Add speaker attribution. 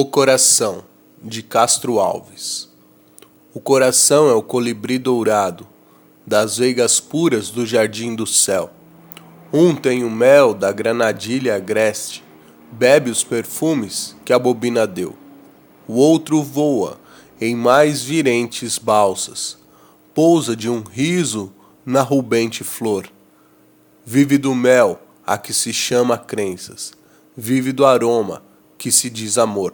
Speaker 1: O Coração, de Castro Alves. O coração é o colibri dourado das veigas puras do jardim do céu. Um tem o mel da granadilha agreste, bebe os perfumes que a bobina deu. O outro voa em mais virentes balsas, pousa de um riso na rubente flor. Vive do mel a que se chama crenças, vive do aroma que se diz amor.